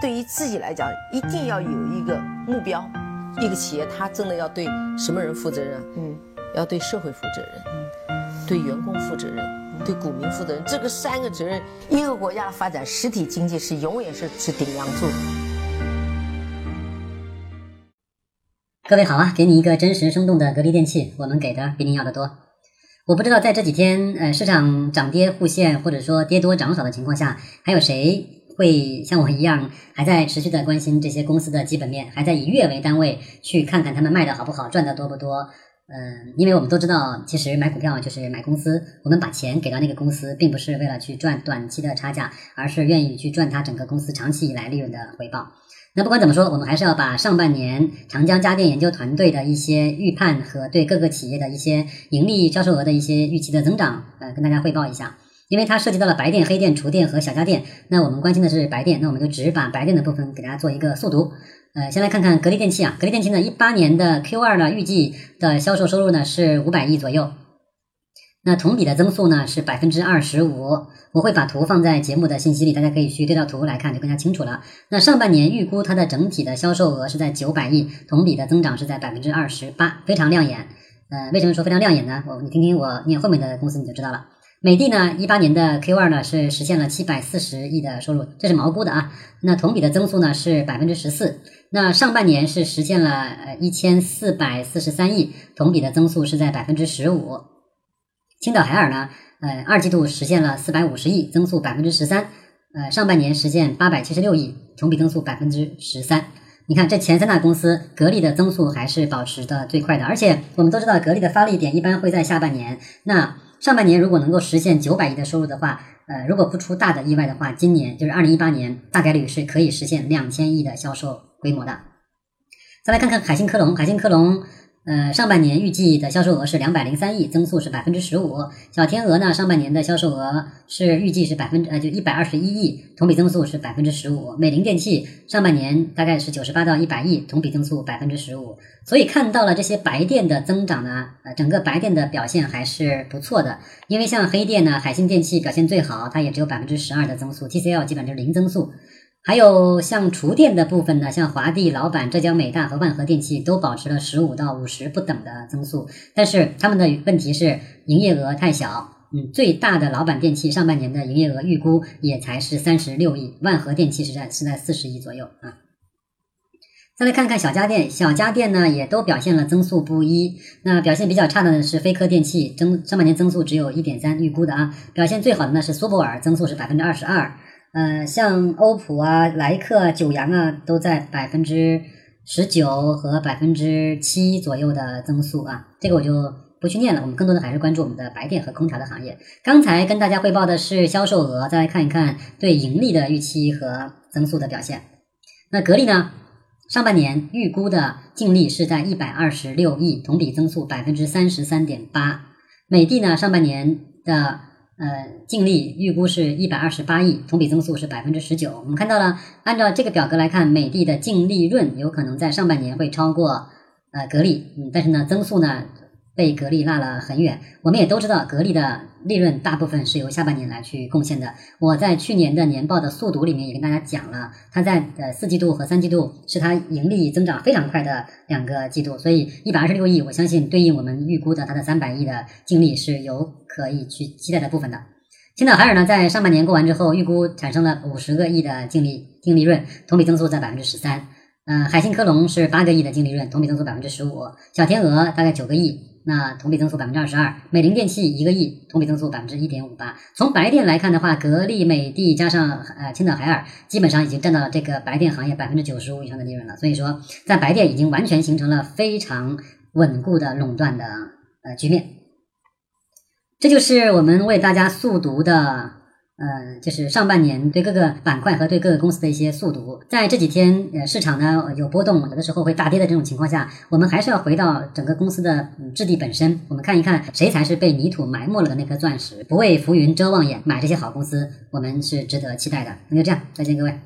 对于自己来讲，一定要有一个目标。一个企业，它真的要对什么人负责任？嗯，要对社会负责任，嗯，对员工负责任，对股民负责任。这个三个责任，一个国家的发展，实体经济是永远是是顶梁柱。各位好啊，给你一个真实生动的格力电器，我们给的比你要的多。我不知道在这几天，呃，市场涨跌互现，或者说跌多涨少的情况下，还有谁？会像我一样，还在持续的关心这些公司的基本面，还在以月为单位去看看他们卖的好不好，赚的多不多。嗯，因为我们都知道，其实买股票就是买公司，我们把钱给到那个公司，并不是为了去赚短期的差价，而是愿意去赚它整个公司长期以来利润的回报。那不管怎么说，我们还是要把上半年长江家电研究团队的一些预判和对各个企业的一些盈利、销售额的一些预期的增长，呃，跟大家汇报一下。因为它涉及到了白电、黑电、厨电和小家电，那我们关心的是白电，那我们就只把白电的部分给大家做一个速读。呃，先来看看格力电器啊，格力电器呢，一八年的 Q 二呢，预计的销售收入呢是五百亿左右，那同比的增速呢是百分之二十五。我会把图放在节目的信息里，大家可以去对照图来看，就更加清楚了。那上半年预估它的整体的销售额是在九百亿，同比的增长是在百分之二十八，非常亮眼。呃，为什么说非常亮眼呢？我你听听我念后面的公司你就知道了。美的呢，一八年的 Q 二呢是实现了七百四十亿的收入，这是毛估的啊。那同比的增速呢是百分之十四。那上半年是实现了呃一千四百四十三亿，同比的增速是在百分之十五。青岛海尔呢，呃二季度实现了四百五十亿，增速百分之十三。呃上半年实现八百七十六亿，同比增速百分之十三。你看这前三大公司，格力的增速还是保持的最快的，而且我们都知道格力的发力点一般会在下半年。那上半年如果能够实现九百亿的收入的话，呃，如果不出大的意外的话，今年就是二零一八年，大概率是可以实现两千亿的销售规模的。再来看看海信科龙，海信科龙。呃，上半年预计的销售额是两百零三亿，增速是百分之十五。小天鹅呢，上半年的销售额是预计是百分之呃就一百二十一亿，同比增速是百分之十五。美菱电器上半年大概是九十八到一百亿，同比增速百分之十五。所以看到了这些白电的增长呢，呃，整个白电的表现还是不错的。因为像黑电呢，海信电器表现最好，它也只有百分之十二的增速，TCL 基本就是零增速。还有像厨电的部分呢，像华帝、老板、浙江美大和万和电器都保持了十五到五十不等的增速，但是他们的问题是营业额太小。嗯，最大的老板电器上半年的营业额预估也才是三十六亿，万和电器是在是在四十亿左右啊。再来看看小家电，小家电呢也都表现了增速不一。那表现比较差的呢是飞科电器，增上半年增速只有一点三，预估的啊。表现最好的呢是苏泊尔，增速是百分之二十二。呃，像欧普啊、莱克啊、九阳啊，都在百分之十九和百分之七左右的增速啊，这个我就不去念了。我们更多的还是关注我们的白电和空调的行业。刚才跟大家汇报的是销售额，再来看一看对盈利的预期和增速的表现。那格力呢，上半年预估的净利是在一百二十六亿，同比增速百分之三十三点八。美的呢，上半年的。呃，净利预估是一百二十八亿，同比增速是百分之十九。我们看到了，按照这个表格来看，美的的净利润有可能在上半年会超过呃格力，嗯，但是呢，增速呢？被格力落了很远。我们也都知道，格力的利润大部分是由下半年来去贡献的。我在去年的年报的速读里面也跟大家讲了，它在呃四季度和三季度是它盈利增长非常快的两个季度，所以一百二十六亿，我相信对应我们预估的它的三百亿的净利是有可以去期待的部分的。青岛海尔呢，在上半年过完之后，预估产生了五十个亿的净利净利润，同比增速在百分之十三。嗯，海信科龙是八个亿的净利润，同比增速百分之十五。小天鹅大概九个亿。那同比增速百分之二十二，美菱电器一个亿，同比增速百分之一点五八。从白电来看的话，格力、美的加上呃青岛海尔，基本上已经占到了这个白电行业百分之九十五以上的利润了。所以说，在白电已经完全形成了非常稳固的垄断的呃局面。这就是我们为大家速读的。呃，就是上半年对各个板块和对各个公司的一些速读，在这几天呃市场呢有波动，有的时候会大跌的这种情况下，我们还是要回到整个公司的质地本身，我们看一看谁才是被泥土埋没了的那颗钻石，不畏浮云遮望眼，买这些好公司。我们是值得期待的。那就这样，再见各位。